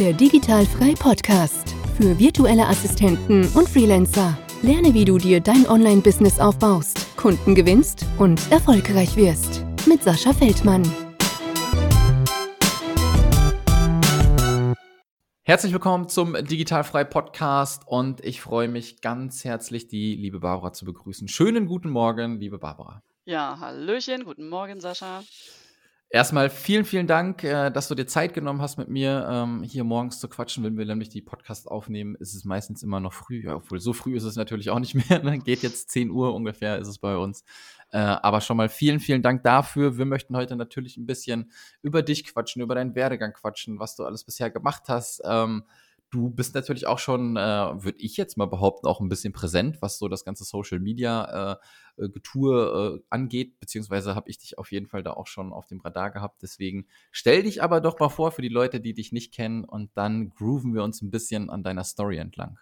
Der Digitalfrei Podcast für virtuelle Assistenten und Freelancer. Lerne, wie du dir dein Online-Business aufbaust, Kunden gewinnst und erfolgreich wirst. Mit Sascha Feldmann. Herzlich willkommen zum Digitalfrei Podcast und ich freue mich ganz herzlich, die liebe Barbara zu begrüßen. Schönen guten Morgen, liebe Barbara. Ja, Hallöchen, guten Morgen, Sascha. Erstmal vielen, vielen Dank, äh, dass du dir Zeit genommen hast, mit mir ähm, hier morgens zu quatschen. Wenn wir nämlich die Podcast aufnehmen, ist es meistens immer noch früh. Obwohl, so früh ist es natürlich auch nicht mehr. Ne? Geht jetzt 10 Uhr ungefähr, ist es bei uns. Äh, aber schon mal vielen, vielen Dank dafür. Wir möchten heute natürlich ein bisschen über dich quatschen, über deinen Werdegang quatschen, was du alles bisher gemacht hast. Du bist natürlich auch schon, äh, würde ich jetzt mal behaupten, auch ein bisschen präsent, was so das ganze Social Media äh, äh, Getue äh, angeht, beziehungsweise habe ich dich auf jeden Fall da auch schon auf dem Radar gehabt. Deswegen stell dich aber doch mal vor für die Leute, die dich nicht kennen und dann grooven wir uns ein bisschen an deiner Story entlang.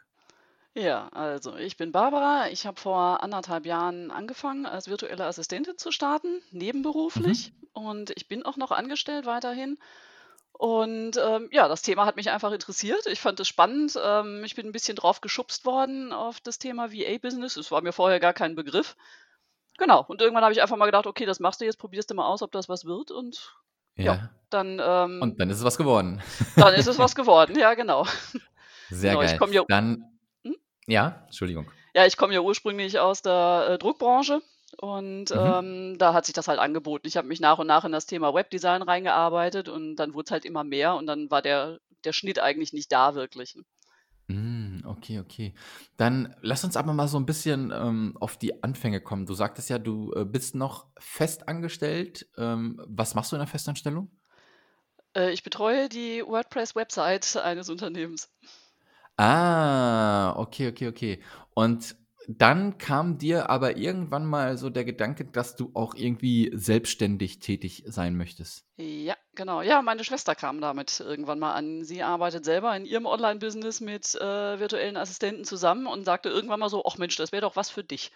Ja, also ich bin Barbara. Ich habe vor anderthalb Jahren angefangen, als virtuelle Assistentin zu starten, nebenberuflich. Mhm. Und ich bin auch noch angestellt weiterhin. Und ähm, ja, das Thema hat mich einfach interessiert. Ich fand es spannend. Ähm, ich bin ein bisschen drauf geschubst worden auf das Thema VA-Business. Es war mir vorher gar kein Begriff. Genau. Und irgendwann habe ich einfach mal gedacht, okay, das machst du jetzt, probierst du mal aus, ob das was wird. Und ja, Ja. dann, ähm, Und dann ist es was geworden. dann ist es was geworden. Ja, genau. Sehr Genau, geil. ja, Dann, hm? ja, Entschuldigung. ja, ich komme ja ursprünglich aus der äh, Druckbranche. Und Mhm. ähm, da hat sich das halt angeboten. Ich habe mich nach und nach in das Thema Webdesign reingearbeitet und dann wurde es halt immer mehr und dann war der, der Schnitt eigentlich nicht da wirklich. Mm, okay, okay. Dann lass uns aber mal so ein bisschen ähm, auf die Anfänge kommen. Du sagtest ja, du äh, bist noch fest angestellt. Ähm, was machst du in der Festanstellung? Äh, ich betreue die WordPress-Website eines Unternehmens. Ah, okay, okay, okay. Und dann kam dir aber irgendwann mal so der Gedanke, dass du auch irgendwie selbstständig tätig sein möchtest. Ja, genau. Ja, meine Schwester kam damit irgendwann mal an. Sie arbeitet selber in ihrem Online-Business mit äh, virtuellen Assistenten zusammen und sagte irgendwann mal so, ach Mensch, das wäre doch was für dich.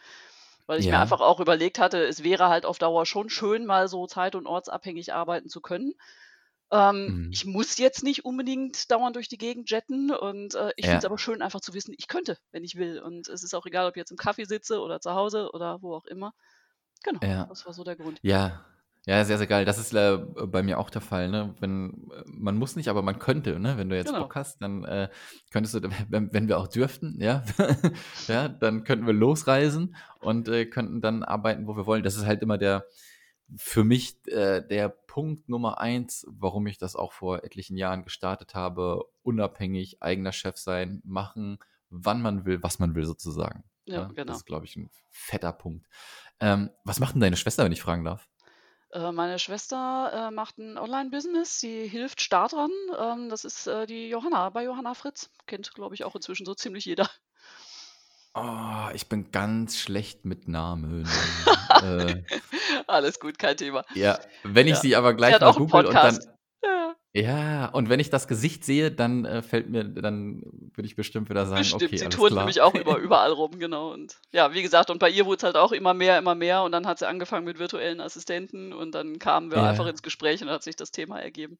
Weil ich mir Ja. einfach auch überlegt hatte, es wäre halt auf Dauer schon schön, mal so zeit- und ortsabhängig arbeiten zu können. Ähm, Mhm. ich muss jetzt nicht unbedingt dauernd durch die Gegend jetten und äh, ich finde es Ja. aber schön, einfach zu wissen, ich könnte, wenn ich will. Und es ist auch egal, ob ich jetzt im Kaffee sitze oder zu Hause oder wo auch immer. Genau, Ja. das war so der Grund. Ja. Ja, sehr, sehr geil. Das ist äh, bei mir auch der Fall, ne? Wenn, äh, man muss nicht, aber man könnte, ne? Wenn du jetzt Genau. Bock hast, dann äh, könntest du, wenn, wenn wir auch dürften, ja, ja, dann könnten wir losreisen und äh, könnten dann arbeiten, wo wir wollen. Das ist halt immer der, für mich äh, der Punkt Nummer eins, warum ich das auch vor etlichen Jahren gestartet habe, unabhängig, eigener Chef sein, machen, wann man will, was man will sozusagen. Ja, Ja, das genau. ist, glaube ich, ein fetter Punkt. Ähm, was macht denn deine Schwester, wenn ich fragen darf? Äh, meine Schwester äh, macht ein Online-Business. Sie hilft Startern. Ähm, das ist äh, die Johanna bei Johanna Fritz. Kennt, glaube ich, auch inzwischen so ziemlich jeder. Oh, ich bin ganz schlecht mit Namen. äh, Alles gut, kein Thema. ja, wenn ich Ja. sie aber gleich mal google und dann. Ja, ja, und wenn ich das Gesicht sehe, dann äh, fällt mir, dann würde ich bestimmt wieder sagen, bestimmt. okay, Sie alles klar. nämlich auch über, überall rum, genau. Und ja, wie gesagt, und bei ihr wurde es halt auch immer mehr, immer mehr. Und dann hat sie angefangen mit virtuellen Assistenten und dann kamen wir einfach Ja, ins Gespräch und hat sich das Thema ergeben.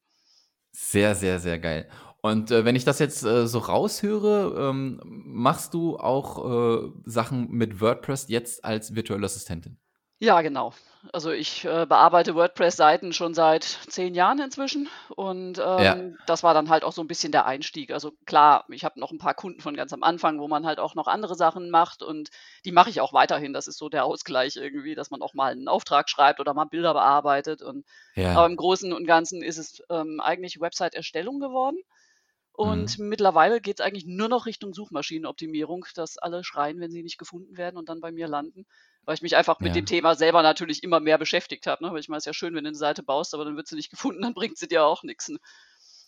sehr, sehr, sehr geil. Und äh, wenn ich das jetzt äh, so raushöre, ähm, machst du auch äh, Sachen mit WordPress jetzt als virtuelle Assistentin? Ja, genau. Also ich äh, bearbeite WordPress-Seiten schon seit zehn Jahren inzwischen und Ja, ähm, das war dann halt auch so ein bisschen der Einstieg. Also klar, ich habe noch ein paar Kunden von ganz am Anfang, wo man halt auch noch andere Sachen macht und die mache ich auch weiterhin. Das ist so der Ausgleich irgendwie, dass man auch mal einen Auftrag schreibt oder mal Bilder bearbeitet. Und, aber ja, im Großen und Ganzen ist es ähm, eigentlich Website-Erstellung geworden. Und mhm. mittlerweile geht es eigentlich nur noch Richtung Suchmaschinenoptimierung, dass alle schreien, wenn sie nicht gefunden werden und dann bei mir landen. Weil ich mich einfach mit dem ja. Thema selber natürlich immer mehr beschäftigt habe. Ne? Weil ich meine, es ist ja schön, wenn du eine Seite baust, aber dann wird sie nicht gefunden, dann bringt sie dir auch nichts. Ne?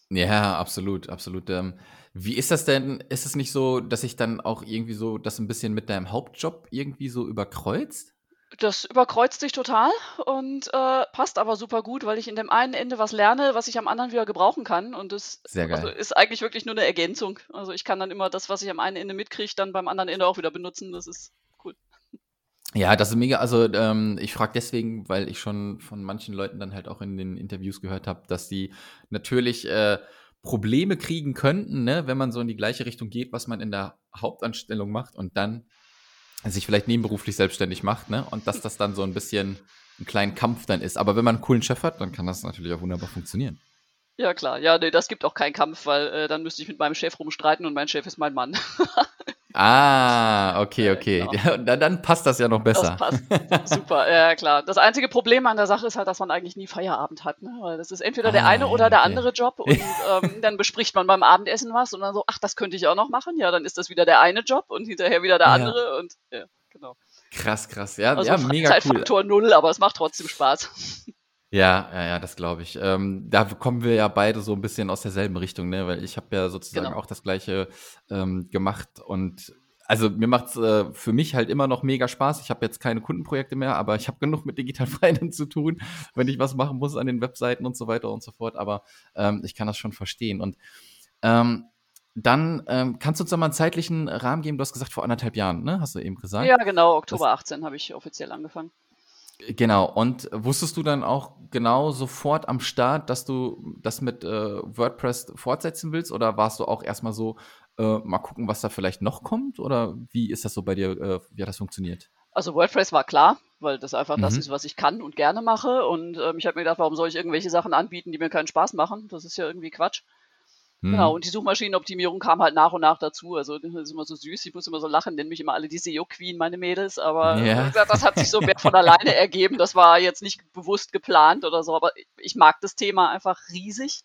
Ja, absolut, absolut. Ähm, wie ist das denn? Ist es nicht so, dass sich dann auch irgendwie so das ein bisschen mit deinem Hauptjob irgendwie so überkreuzt? Das überkreuzt sich total und äh, passt aber super gut, weil ich in dem einen Ende was lerne, was ich am anderen wieder gebrauchen kann. Und das Sehr also geil. ist eigentlich wirklich nur eine Ergänzung. Also ich kann dann immer das, was ich am einen Ende mitkriege, dann beim anderen Ende auch wieder benutzen. Das ist cool. Ja, das ist mega. Also ähm, ich frage deswegen, weil ich schon von manchen Leuten dann halt auch in den Interviews gehört habe, dass die natürlich äh, Probleme kriegen könnten, ne, wenn man so in die gleiche Richtung geht, was man in der Hauptanstellung macht und dann sich vielleicht nebenberuflich selbstständig macht, ne? Und dass das dann so ein bisschen ein kleinen Kampf dann ist. Aber wenn man einen coolen Chef hat, dann kann das natürlich auch wunderbar funktionieren. Ja, klar. Ja, nee, das gibt auch keinen Kampf, weil äh, dann müsste ich mit meinem Chef rumstreiten und mein Chef ist mein Mann. ah, okay, okay. Genau. Ja, dann, passt das ja noch besser. Das passt. Super, ja klar. Das einzige Problem an der Sache ist halt, dass man eigentlich nie Feierabend hat. Ne? Weil das ist entweder der Ah, eine ja, oder der okay. andere Job und ähm, dann bespricht man beim Abendessen was und dann so, ach, das könnte ich auch noch machen. Ja, dann ist das wieder der eine Job und hinterher wieder der Ja. andere und ja, genau. Krass, krass. Ja, Also ja mega cool. Freizeitfaktor null, aber es macht trotzdem Spaß. Ja, ja, ja, das glaube ich. Ähm, da kommen wir ja beide so ein bisschen aus derselben Richtung, ne? Weil ich habe ja sozusagen Genau. auch das gleiche ähm, gemacht und also mir macht's äh, für mich halt immer noch mega Spaß. Ich habe jetzt keine Kundenprojekte mehr, aber ich habe genug mit Digital Finance zu tun, wenn ich was machen muss an den Webseiten und so weiter und so fort. Aber ähm, ich kann das schon verstehen. Und ähm, dann ähm, kannst du uns noch mal einen zeitlichen Rahmen geben. Du hast gesagt vor anderthalb Jahren, ne? Hast du eben gesagt? Ja, genau, Oktober 18 habe ich offiziell angefangen. Genau, und wusstest du dann auch genau sofort am Start, dass du das mit äh, WordPress fortsetzen willst? Oder warst du auch erstmal so, äh, mal gucken, was da vielleicht noch kommt? Oder wie ist das so bei dir, äh, wie hat das funktioniert? Also WordPress war klar, weil das einfach das Mhm. ist, was ich kann und gerne mache. Und ähm, ich habe mir gedacht, warum soll ich irgendwelche Sachen anbieten, die mir keinen Spaß machen? Das ist ja irgendwie Quatsch. Genau, und die Suchmaschinenoptimierung kam halt nach und nach dazu. Also das ist immer so süß, ich muss immer so lachen, nennen mich immer alle die SEO-Queen, meine Mädels, aber Ja. wie gesagt, das hat sich so mehr von alleine ergeben. Das war jetzt nicht bewusst geplant oder so, aber ich mag das Thema einfach riesig,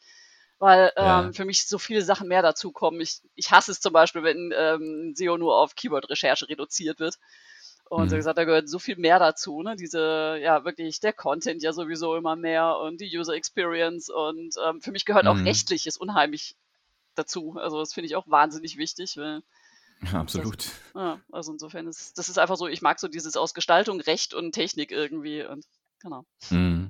weil Ja. ähm, für mich so viele Sachen mehr dazukommen. Ich, ich hasse es zum Beispiel, wenn ähm, SEO nur auf Keyword-Recherche reduziert wird. Und so Mhm. gesagt, da gehört so viel mehr dazu, ne? Diese, ja, wirklich der Content ja sowieso immer mehr und die User Experience und ähm, für mich gehört auch Mhm. rechtliches unheimlich dazu. Also das finde ich auch wahnsinnig wichtig, weil, Ja, absolut. ja, also insofern ist, das ist einfach so, ich mag so dieses aus Gestaltung, Recht und Technik irgendwie und genau. Mhm.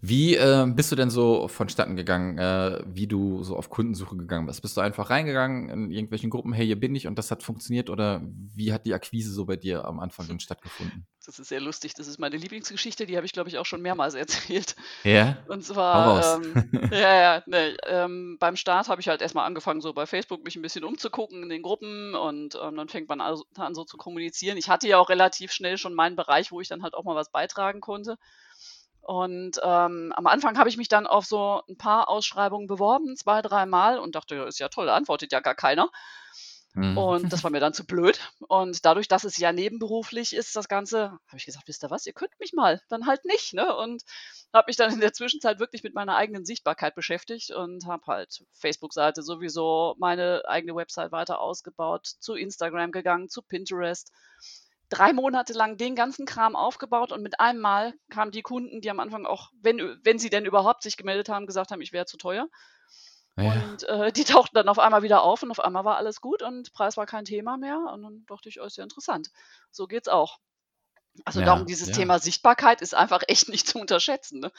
Wie äh, bist du denn so vonstatten gegangen, äh, wie du so auf Kundensuche gegangen bist? Bist du einfach reingegangen in irgendwelchen Gruppen, hey, hier bin ich und das hat funktioniert? Oder wie hat die Akquise so bei dir am Anfang dann stattgefunden? Das ist sehr lustig. Das ist meine Lieblingsgeschichte, die habe ich, glaube ich, auch schon mehrmals erzählt. Ja? Und zwar, ähm, ja, ja, ne, ähm, beim Start habe ich halt erstmal angefangen, so bei Facebook mich ein bisschen umzugucken in den Gruppen und ähm, dann fängt man also an, so zu kommunizieren. Ich hatte ja auch relativ schnell schon meinen Bereich, wo ich dann halt auch mal was beitragen konnte. Und ähm, am Anfang habe ich mich dann auf so ein paar Ausschreibungen beworben, zwei, dreimal und dachte, ja, ist ja toll, antwortet ja gar keiner. Mhm. Und das war mir dann zu blöd. Und dadurch, dass es ja nebenberuflich ist, das Ganze, habe ich gesagt, wisst ihr was, ihr könnt mich mal, dann halt nicht. Ne? Und habe mich dann in der Zwischenzeit wirklich mit meiner eigenen Sichtbarkeit beschäftigt und habe halt Facebook-Seite sowieso, meine eigene Website weiter ausgebaut, zu Instagram gegangen, zu Pinterest. Drei Monate lang den ganzen Kram aufgebaut und mit einem Mal kamen die Kunden, die am Anfang auch, wenn, wenn sie denn überhaupt sich gemeldet haben, gesagt haben, ich wäre zu teuer. Ja. Und äh, die tauchten dann auf einmal wieder auf und auf einmal war alles gut und Preis war kein Thema mehr. Und dann dachte ich, oh, ist ja interessant. So geht's auch. Also Ja, darum, dieses ja. Thema Sichtbarkeit ist einfach echt nicht zu unterschätzen. Ne?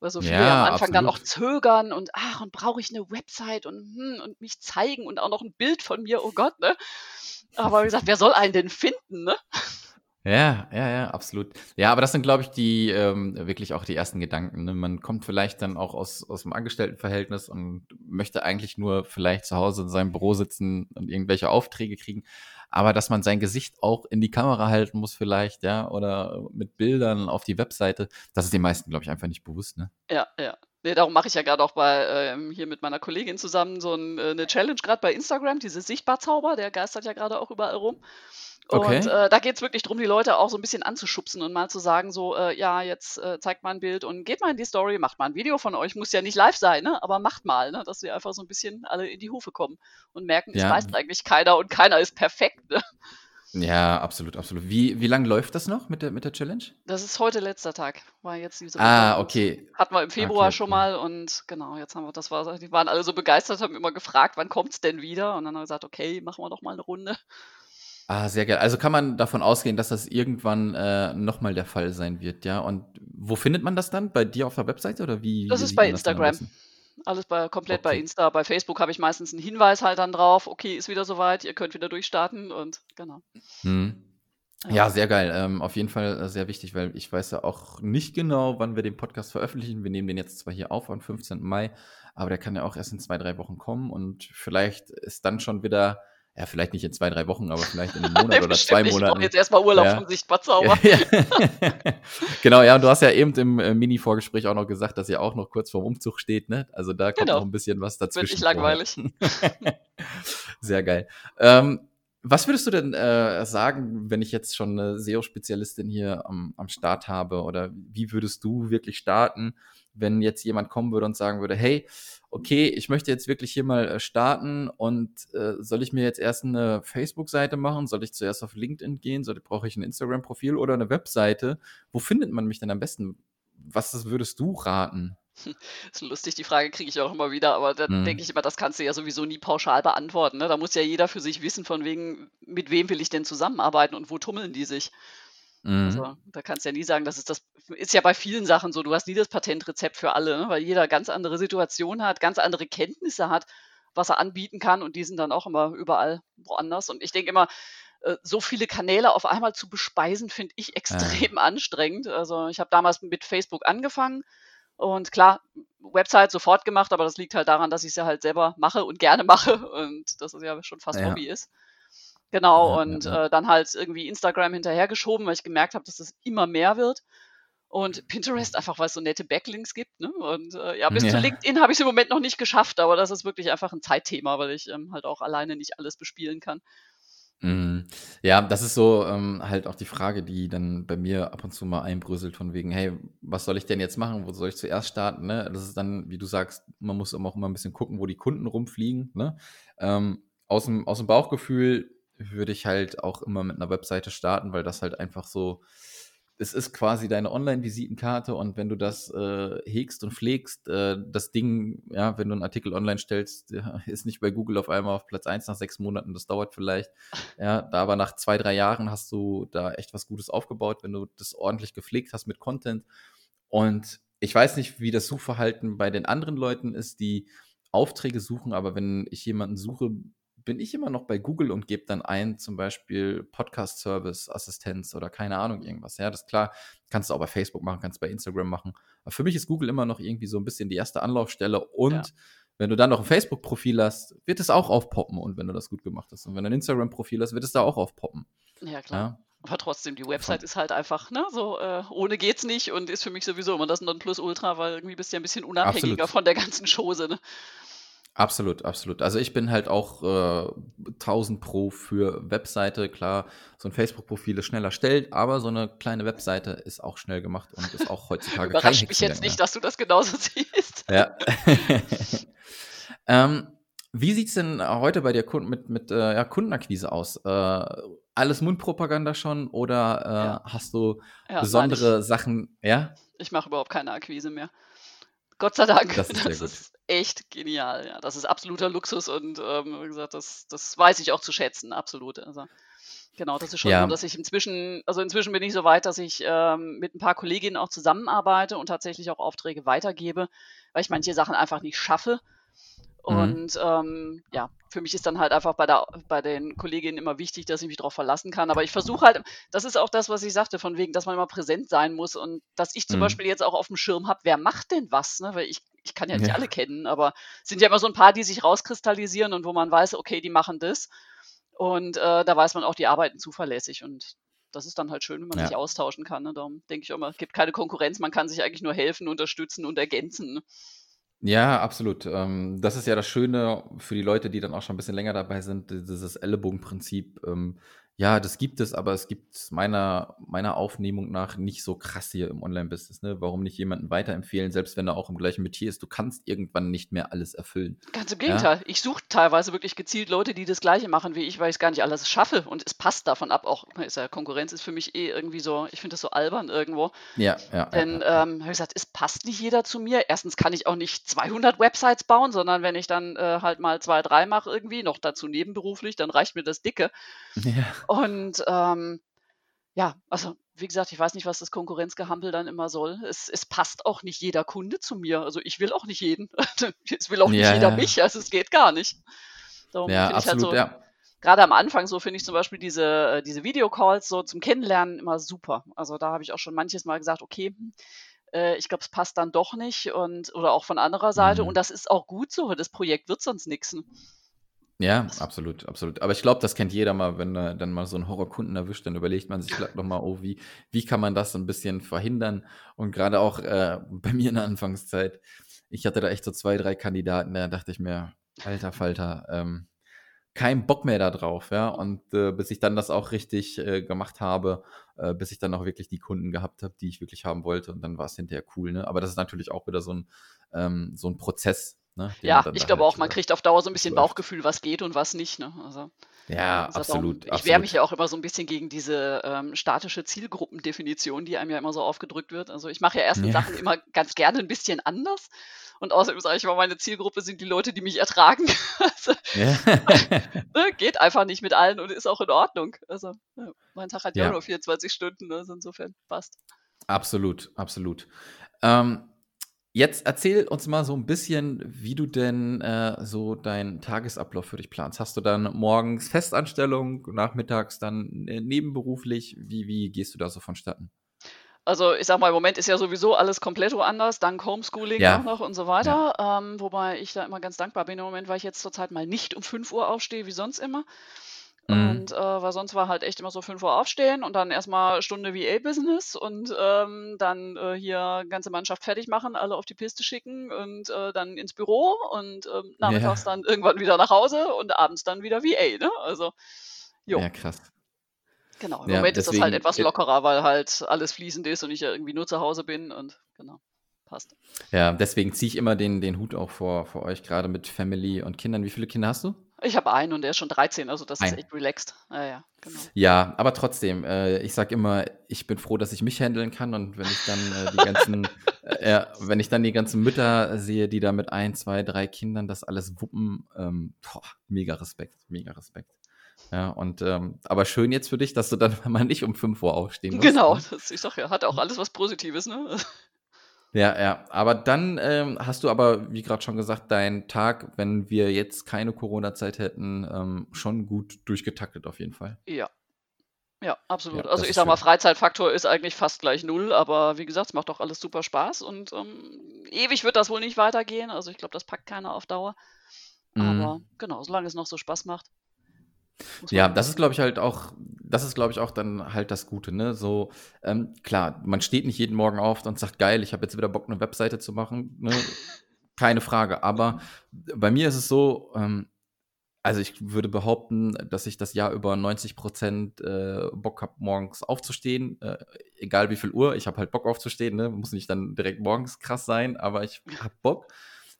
Weil so viele Ja, am Anfang dann auch absolut. zögern und ach, und brauche ich eine Website und, hm, und mich zeigen und auch noch ein Bild von mir, oh Gott, ne? Aber wie gesagt, wer soll einen denn finden, ne? Ja, ja, ja, absolut. Ja, aber das sind, glaube ich, die ähm, wirklich auch die ersten Gedanken. Ne? Man kommt vielleicht dann auch aus, aus dem Angestelltenverhältnis und möchte eigentlich nur vielleicht zu Hause in seinem Büro sitzen und irgendwelche Aufträge kriegen. Aber dass man sein Gesicht auch in die Kamera halten muss, vielleicht, ja, oder mit Bildern auf die Webseite, das ist den meisten, glaube ich, einfach nicht bewusst, ne? Ja, ja. Nee, darum mache ich ja gerade auch bei ähm, hier mit meiner Kollegin zusammen so ein, äh, eine Challenge, gerade bei Instagram, dieses Sichtbarzauber, der geistert ja gerade auch überall rum. Okay. Und äh, da geht es wirklich darum, die Leute auch so ein bisschen anzuschubsen und mal zu sagen, so, äh, ja, jetzt äh, zeigt mal ein Bild und geht mal in die Story, macht mal ein Video von euch, muss ja nicht live sein, ne? aber macht mal, ne? dass wir einfach so ein bisschen alle in die Hufe kommen und merken, es Ja. weiß eigentlich keiner und keiner ist perfekt. Ne? Ja, absolut, absolut. Wie, wie lange läuft das noch mit der, mit der Challenge? Das ist heute letzter Tag, war jetzt diese Ah, okay. Hatten wir im Februar Okay, schon mal und genau, jetzt haben wir, das war, die waren alle so begeistert, haben immer gefragt, wann kommt's denn wieder? Und dann haben wir gesagt, okay, machen wir doch mal eine Runde. Ah, sehr geil. Also kann man davon ausgehen, dass das irgendwann äh, nochmal der Fall sein wird, ja? Und wo findet man das dann? Bei dir auf der Webseite oder wie? Das wie ist bei man das Alles bei, komplett bei Okay. Insta. Bei Facebook habe ich meistens einen Hinweis halt dann drauf, okay, ist wieder soweit, ihr könnt wieder durchstarten und genau. Hm. Ja, sehr geil. Ähm, auf jeden Fall äh, sehr wichtig, weil ich weiß ja auch nicht genau, wann wir den Podcast veröffentlichen. Wir nehmen den jetzt zwar hier auf am 15. Mai, aber der kann ja auch erst in zwei, drei Wochen kommen und vielleicht ist dann schon wieder, ja, vielleicht nicht in zwei, drei Wochen, aber vielleicht in einem Monat oder zwei nicht. Ich Monaten. jetzt erstmal Urlaub Ja. vom Sichtbarzauber. Ja. genau, ja, und du hast ja eben im äh, Mini-Vorgespräch auch noch gesagt, dass ihr auch noch kurz vorm Umzug steht, ne? Also da kommt Genau. noch ein bisschen was Wird dazwischen. nicht vorher. langweilig. Sehr geil. Ähm, was würdest du denn äh, sagen, wenn ich jetzt schon eine SEO-Spezialistin hier am, am Start habe? Oder wie würdest du wirklich starten, wenn jetzt jemand kommen würde und sagen würde, hey, okay, ich möchte jetzt wirklich hier mal äh, starten und äh, soll ich mir jetzt erst eine Facebook-Seite machen? Soll ich zuerst auf LinkedIn gehen? Soll, brauche ich ein Instagram-Profil oder eine Webseite? Wo findet man mich denn am besten? Was würdest du raten? ist lustig, die Frage kriege ich auch immer wieder, aber dann Mhm. denke ich immer, das kannst du ja sowieso nie pauschal beantworten. Ne? Da muss ja jeder für sich wissen, von wegen, mit wem will ich denn zusammenarbeiten und wo tummeln die sich. Mhm. Also da kannst du ja nie sagen, das ist das, ist ja bei vielen Sachen so, du hast nie das Patentrezept für alle, ne? weil jeder ganz andere Situation hat, ganz andere Kenntnisse hat, was er anbieten kann und die sind dann auch immer überall woanders. Und ich denke immer, äh, so viele Kanäle auf einmal zu bespeisen, finde ich extrem anstrengend. Also ich habe damals mit Facebook angefangen und klar, Website sofort gemacht, aber das liegt halt daran, dass ich es ja halt selber mache und gerne mache und das ist ja schon fast Ja. Hobby ist. Genau, Ja, und ja. Äh, dann halt irgendwie Instagram hinterhergeschoben, weil ich gemerkt habe, dass es immer mehr wird. Und Pinterest einfach, weil es so nette Backlinks gibt. Ne? Und äh, ja, bis zu. LinkedIn habe ich es im Moment noch nicht geschafft, aber das ist wirklich einfach ein Zeitthema, weil ich ähm, halt auch alleine nicht alles bespielen kann. Mhm. Ja, das ist so ähm, halt auch die Frage, die dann bei mir ab und zu mal einbröselt von wegen, hey, was soll ich denn jetzt machen? Wo soll ich zuerst starten? Ne? Das ist dann, wie du sagst, man muss auch immer ein bisschen gucken, wo die Kunden rumfliegen. Ne? Ähm, aus, dem, aus dem Bauchgefühl würde ich halt auch immer mit einer Webseite starten, weil das halt einfach so, es ist quasi deine Online-Visitenkarte und wenn du das äh, hegst und pflegst, äh, das Ding, ja, wenn du einen Artikel online stellst, ist nicht bei Google auf einmal auf Platz 1 nach sechs Monaten, das dauert vielleicht. Ja, da aber nach zwei, drei Jahren hast du da echt was Gutes aufgebaut, wenn du das ordentlich gepflegt hast mit Content. Und ich weiß nicht, wie das Suchverhalten bei den anderen Leuten ist, die Aufträge suchen, aber wenn ich jemanden suche, bin ich immer noch bei Google und gebe dann ein, zum Beispiel Podcast-Service, Assistenz oder keine Ahnung, irgendwas. Ja, das ist klar, kannst du auch bei Facebook machen, kannst du bei Instagram machen. Aber für mich ist Google immer noch irgendwie so ein bisschen die erste Anlaufstelle und Ja. wenn du dann noch ein Facebook-Profil hast, wird es auch aufpoppen und wenn du das gut gemacht hast. Und wenn du ein Instagram-Profil hast, wird es da auch aufpoppen. Ja, klar. Ja, Aber trotzdem, die Website ist halt einfach, ne, so äh, ohne geht's nicht und ist für mich sowieso immer das Nonplusultra, weil irgendwie bist du ja ein bisschen unabhängiger Absolut. von der ganzen Chose. Ne? Absolut, absolut. Also ich bin halt auch äh, 1000 Pro für Webseite. Klar, so ein Facebook-Profil ist schnell erstellt, aber so eine kleine Webseite ist auch schnell gemacht und ist auch heutzutage kein Überrascht mich jetzt nicht, mehr. dass du das genauso siehst. Ja. ähm, wie sieht's denn heute bei dir mit, mit äh, ja, Kundenakquise aus? Äh, alles Mundpropaganda schon oder äh, Ja. hast du Ja, besondere Sachen? Ja, ich, ich mache überhaupt keine Akquise mehr. Gott sei Dank. das ist Das ist echt genial. Ja, das ist absoluter Luxus und ähm, wie gesagt, das, das weiß ich auch zu schätzen, absolut. Also, genau, das ist schon so, Ja, dass ich inzwischen, also inzwischen bin ich so weit, dass ich ähm, mit ein paar Kolleginnen auch zusammenarbeite und tatsächlich auch Aufträge weitergebe, weil ich manche Sachen einfach nicht schaffe. Mhm. Und ähm, ja, für mich ist dann halt einfach bei, der, bei den Kolleginnen immer wichtig, dass ich mich darauf verlassen kann. Aber ich versuche halt, das ist auch das, was ich sagte, von wegen, dass man immer präsent sein muss und dass ich zum Mhm. Beispiel jetzt auch auf dem Schirm habe, wer macht denn was, ne? Weil ich, ich kann ja nicht alle Ja. kennen, aber es sind ja immer so ein paar, die sich rauskristallisieren und wo man weiß, okay, die machen das. Und äh, da weiß man auch, die arbeiten zuverlässig und das ist dann halt schön, wenn man sich Ja. austauschen kann. Ne? Darum denke ich auch immer, es gibt keine Konkurrenz, man kann sich eigentlich nur helfen, unterstützen und ergänzen. Ja, absolut. Ähm, das ist ja das Schöne für die Leute, die dann auch schon ein bisschen länger dabei sind, dieses Ellenbogenprinzip. Ähm, ja, das gibt es, aber es gibt meiner, meiner Aufnehmung nach nicht so krass hier im Online-Business. Ne? Warum nicht jemanden weiterempfehlen, selbst wenn er auch im gleichen Metier ist? Du kannst irgendwann nicht mehr alles erfüllen. Ganz im Ja, Gegenteil. Ich suche teilweise wirklich gezielt Leute, die das Gleiche machen wie ich, weil ich es gar nicht alles schaffe. Und es passt davon ab. Auch ist ja, Konkurrenz ist für mich eh irgendwie so, ich finde das so albern irgendwo. ja, ja, ja, Denn ja. ähm, habe ich gesagt, es passt nicht jeder zu mir. Erstens kann ich auch nicht 200 Websites bauen, sondern wenn ich dann äh, halt mal zwei, drei mache irgendwie, noch dazu nebenberuflich, dann reicht mir das dicke. Ja, Und ähm, ja, also wie gesagt, ich weiß nicht, was das Konkurrenzgehampel dann immer soll. Es, es passt auch nicht jeder Kunde zu mir. Also ich will auch nicht jeden. es will auch nicht ja, jeder ja. mich. Also es geht gar nicht. Darum Ja, halt absolut, so, ja. gerade am Anfang so finde ich zum Beispiel diese, äh, diese Videocalls so zum Kennenlernen immer super. Also da habe ich auch schon manches Mal gesagt, okay, hm, äh, ich glaube, es passt dann doch nicht und oder auch von anderer Seite. Mhm. Und das ist auch gut so, weil das Projekt wird sonst nichts. Ja, absolut, absolut. Aber ich glaube, das kennt jeder mal, wenn er dann mal so einen Horrorkunden erwischt, dann überlegt man sich vielleicht nochmal, oh, wie, wie kann man das ein bisschen verhindern? Und gerade auch äh, bei mir in der Anfangszeit, ich hatte da echt so zwei, drei Kandidaten, da dachte ich mir, alter Falter, ähm, kein Bock mehr da drauf, ja. Und äh, bis ich dann das auch richtig äh, gemacht habe, äh, bis ich dann auch wirklich die Kunden gehabt habe, die ich wirklich haben wollte. Und dann war es hinterher cool, ne? Aber das ist natürlich auch wieder so ein, ähm, so ein Prozess, Ne, ja, ich glaube halt auch, man kriegt auf Dauer so ein bisschen läuft. Bauchgefühl, was geht und was nicht. Ne? Also, ja, absolut. Darum, ich wehre mich ja auch immer so ein bisschen gegen diese ähm, statische Zielgruppendefinition, die einem ja immer so aufgedrückt wird. Also ich mache ja erste ja. Sachen immer ganz gerne ein bisschen anders. Und außerdem sage ich immer, meine Zielgruppe sind die Leute, die mich ertragen. also, ja. ne, geht einfach nicht mit allen und ist auch in Ordnung. Also mein Tag hat ja, nur 24 Stunden, also insofern passt. Absolut, absolut. Ähm, Jetzt erzähl uns mal so ein bisschen, wie du denn äh, so deinen Tagesablauf für dich planst. Hast du dann morgens Festanstellung, nachmittags dann äh, nebenberuflich? Wie, wie gehst du da so vonstatten? Also ich sag mal, im Moment ist ja sowieso alles komplett anders, dank Homeschooling Ja. auch noch und so weiter. Ähm, wobei ich da immer ganz dankbar bin im Moment, weil ich jetzt zurzeit mal nicht um 5 Uhr aufstehe, wie sonst immer. Mhm. Und äh, weil sonst war halt echt immer so 5 Uhr aufstehen und dann erstmal Stunde VA-Business und ähm, dann äh, hier ganze Mannschaft fertig machen, alle auf die Piste schicken und äh, dann ins Büro und ähm, nachmittags Ja. dann irgendwann wieder nach Hause und abends dann wieder VA, ne? Also, jo, Ja, krass. genau. Im Ja, Moment ist das halt deswegen, etwas äh, lockerer, weil halt alles fließend ist und ich ja irgendwie nur zu Hause bin und genau, passt. ja, deswegen ziehe ich immer den, den Hut auch vor, vor euch, gerade mit Family und Kindern. Wie viele Kinder hast du? Ich habe einen und der ist schon 13, also das ist Ein. echt relaxed. Ja, ja, genau. Ja, aber trotzdem, äh, ich sag immer, ich bin froh, dass ich mich handeln kann und wenn ich dann äh, die ganzen, äh, wenn ich dann die ganzen Mütter sehe, die da mit ein, zwei, drei Kindern das alles wuppen, ähm, boah, mega Respekt, mega Respekt. Ja, und ähm, aber schön jetzt für dich, dass du dann mal nicht um 5 Uhr aufstehen musst. Genau, Ne? das, ich sag ja, hat auch alles was Positives, ne? Ja, ja. Aber dann ähm, hast du aber, wie gerade schon gesagt, deinen Tag, wenn wir jetzt keine Corona-Zeit hätten, ähm, schon gut durchgetaktet auf jeden Fall. Ja, ja, absolut. Ja, Also ich sag mal. Freizeitfaktor ist eigentlich fast gleich null, aber wie gesagt, es macht doch alles super Spaß und ähm, ewig wird das wohl nicht weitergehen. Also ich glaube, das packt keiner auf Dauer. Mhm. Aber genau, solange es noch so Spaß macht, Ja, das ist, glaube ich, halt auch, das ist, glaube ich, auch dann halt das Gute, ne? So, ähm, klar, man steht nicht jeden Morgen auf und sagt, geil, ich habe jetzt wieder Bock, eine Webseite zu machen, ne? Keine Frage. Aber bei mir ist es so, ähm, also ich würde behaupten, dass ich das Jahr über 90 Prozent äh, Bock habe, morgens aufzustehen, äh, egal wie viel Uhr. Ich habe halt Bock aufzustehen, ne? Muss nicht dann direkt morgens krass sein, aber ich habe Bock,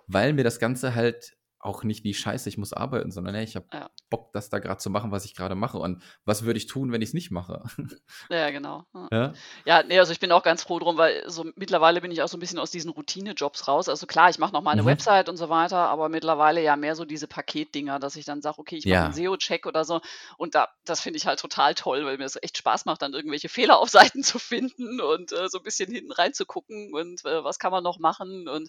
weil mir das Ganze halt auch nicht wie scheiße, ich muss arbeiten, sondern hey, ich habe Ja. Bock, das da gerade zu machen, was ich gerade mache. Und was würde ich tun, wenn ich es nicht mache? Ja, genau. Ja. ja? Ja, ne, also ich bin auch ganz froh drum, weil so mittlerweile bin ich auch so ein bisschen aus diesen Routine-Jobs raus. Also klar, ich mache noch mal 'ne Mhm. Website und so weiter, aber mittlerweile ja mehr so diese Paketdinger, dass ich dann sage: „Okay, ich mache Ja. SEO-Check oder so.“ Und da das finde ich halt total toll, weil mir das echt Spaß macht, dann irgendwelche Fehler auf Seiten zu finden und, äh, so 'n bisschen hinten reinzugucken und, äh, was kann man noch machen? Und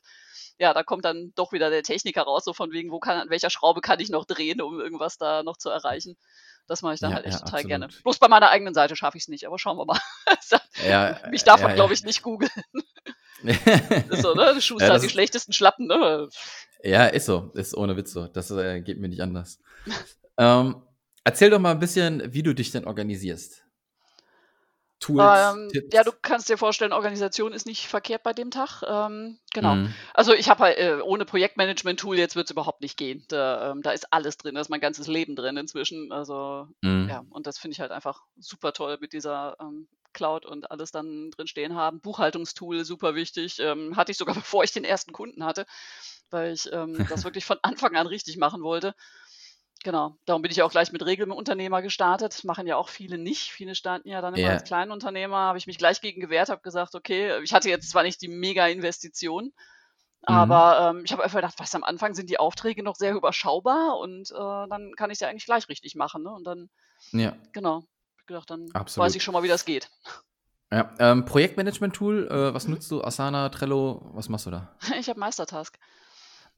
ja, da kommt dann doch wieder der Techniker raus, so von wegen, wo kann an welcher Schraube kann ich noch drehen, um irgendwas da noch zu erreichen. Das mache ich dann Ja, halt echt ja, total gerne. absolut. Bloß bei meiner eigenen Seite schaffe ich's nicht, aber schauen wir mal. Ja, Mich darf ja, man, glaube ich, nicht googeln. So, ne? Schuster Ja, hat die ist schlechtesten Schlappen, ne? ja, ist so. Ist ohne Witz so. Das, äh, geht mir nicht anders. Ähm, erzähl doch mal ein bisschen, wie du dich denn organisierst. Tools, Ähm, ja, du Tipps? kannst dir vorstellen, Organisation ist nicht verkehrt bei dem Tag. Ähm, genau. Mhm. Also ich habe halt, äh, ohne Projektmanagement-Tool jetzt wird's überhaupt nicht gehen. Da, ähm, da ist alles drin, da ist mein ganzes Leben drin inzwischen. Also Mhm. ja, und das finde ich halt einfach super toll mit dieser ähm, Cloud und alles dann drin stehen haben. Buchhaltungstool, super wichtig. Ähm, hatte ich sogar bevor ich den ersten Kunden hatte, weil ich ähm, das wirklich von Anfang an richtig machen wollte. Genau, darum bin ich auch gleich mit Regelunternehmer gestartet. Machen ja auch viele nicht. Viele starten ja dann immer als Ja. Kleinunternehmer. Habe ich mich gleich gegen gewehrt, habe gesagt, okay, ich hatte jetzt zwar nicht die Mega-Investition, Mhm. aber ähm, ich habe einfach gedacht, was am Anfang sind die Aufträge noch sehr überschaubar und äh, dann kann ich ja eigentlich gleich richtig machen. Ne? Und dann, Ja, genau, gedacht, dann weiß ich absolut. schon mal, wie das geht. Ja, ähm, Projektmanagement-Tool, äh, was nutzt du? Asana, Trello, was machst du da? Ich habe Meistertask.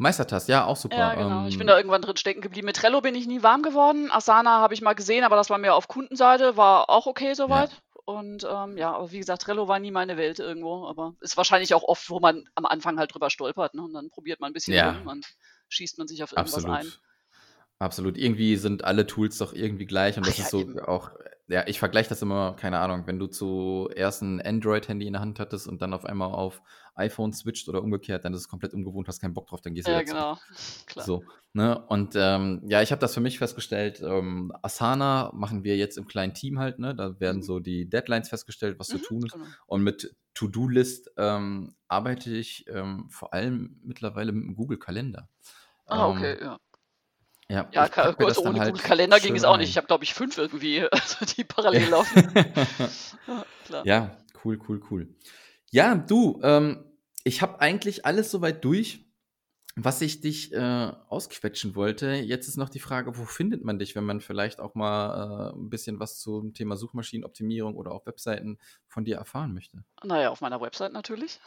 Meistertask, ja, auch super. Ja, genau. Ich bin Ähm, da irgendwann drin stecken geblieben. Mit Trello bin ich nie warm geworden. Asana habe ich mal gesehen, aber das war mehr auf Kundenseite, war auch okay ja, soweit. Und ähm, ja, aber wie gesagt, Trello war nie meine Welt irgendwo. Aber ist wahrscheinlich auch oft, wo man am Anfang halt drüber stolpert. Ne? Und dann probiert man ein bisschen ja, rum und schießt man sich auf irgendwas ein. absolut. Absolut. Irgendwie sind alle Tools doch irgendwie gleich und Ach das ja, ist so eben. auch, ja, ich vergleiche das immer, keine Ahnung, wenn du zuerst ein Android-Handy in der Hand hattest und dann auf einmal auf iPhone switcht oder umgekehrt, dann ist es komplett ungewohnt, hast keinen Bock drauf, dann gehst du Ja, zurück. genau. Klar. So, ne? Und ähm, ja, ich habe das für mich festgestellt. Ähm, Asana machen wir jetzt im kleinen Team halt, ne? Da werden Mhm. so die Deadlines festgestellt, was zu Mhm, tun ist. genau. Und mit To-Do-List ähm, arbeite ich ähm, vor allem mittlerweile mit dem Google-Kalender. Ah, okay, Ähm, ja. Ja, Ja, dann ohne halt Google-Kalender ging schön es auch nicht. Ich habe, glaube ich, fünf irgendwie, also die parallel laufen. Ja. Ja, cool, cool, cool. Ja, du, ähm, ich habe eigentlich alles soweit durch, was ich dich äh, ausquetschen wollte. Jetzt ist noch die Frage, wo findet man dich, wenn man vielleicht auch mal äh, ein bisschen was zum Thema Suchmaschinenoptimierung oder auch Webseiten von dir erfahren möchte? Naja, auf meiner Website natürlich.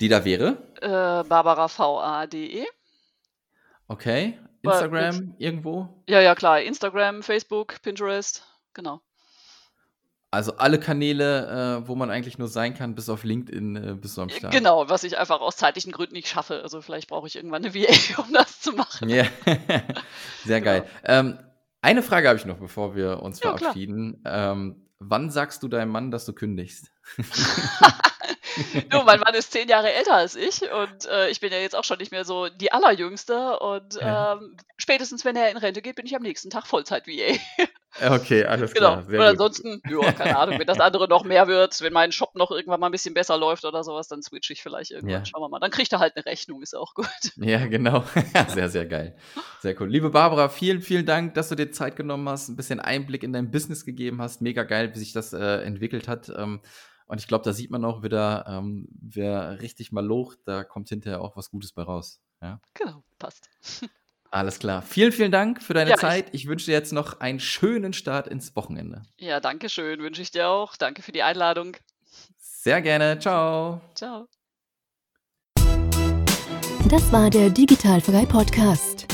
Die da wäre? Äh, BarbaraVA.de. Okay. Mit, Instagram irgendwo? ja, ja, klar. Instagram, Facebook, Pinterest. Genau. Also alle Kanäle, äh, wo man eigentlich nur sein kann, bis auf LinkedIn, äh, bist du am Äh, Start. Genau, was ich einfach aus zeitlichen Gründen nicht schaffe. Also vielleicht brauche ich irgendwann eine VA, um das zu machen. Ja, sehr Genau. geil. Ähm, eine Frage habe ich noch, bevor wir uns Ja, verabschieden. Ähm, wann sagst du deinem Mann, dass du kündigst? Du, mein Mann ist zehn Jahre älter als ich und äh, ich bin ja jetzt auch schon nicht mehr so die Allerjüngste. Und Ja. ähm, spätestens, wenn er in Rente geht, bin ich am nächsten Tag Vollzeit-VA. Okay, alles Genau. klar, Und sehr gut. ansonsten, ja, keine Ahnung, wenn das andere noch mehr wird, wenn mein Shop noch irgendwann mal ein bisschen besser läuft oder sowas, dann switche ich vielleicht irgendwann. Ja, Schauen wir mal. Dann kriegt er halt eine Rechnung, ist auch gut. ja, genau. Sehr, sehr geil. Sehr cool. Liebe Barbara, vielen, vielen Dank, dass du dir Zeit genommen hast, ein bisschen Einblick in dein Business gegeben hast. Mega geil, wie sich das äh, entwickelt hat. Ähm, und ich glaube, da sieht man auch wieder, ähm, wer richtig mal locht, da kommt hinterher auch was Gutes bei raus. Ja. Genau, passt. Alles klar. Vielen, vielen Dank für deine Ja, ich, Zeit. Ich wünsche dir jetzt noch einen schönen Start ins Wochenende. ja, danke schön, wünsche ich dir auch. Danke für die Einladung. Sehr gerne. Ciao. Ciao. Das war der Digitalfrei Podcast.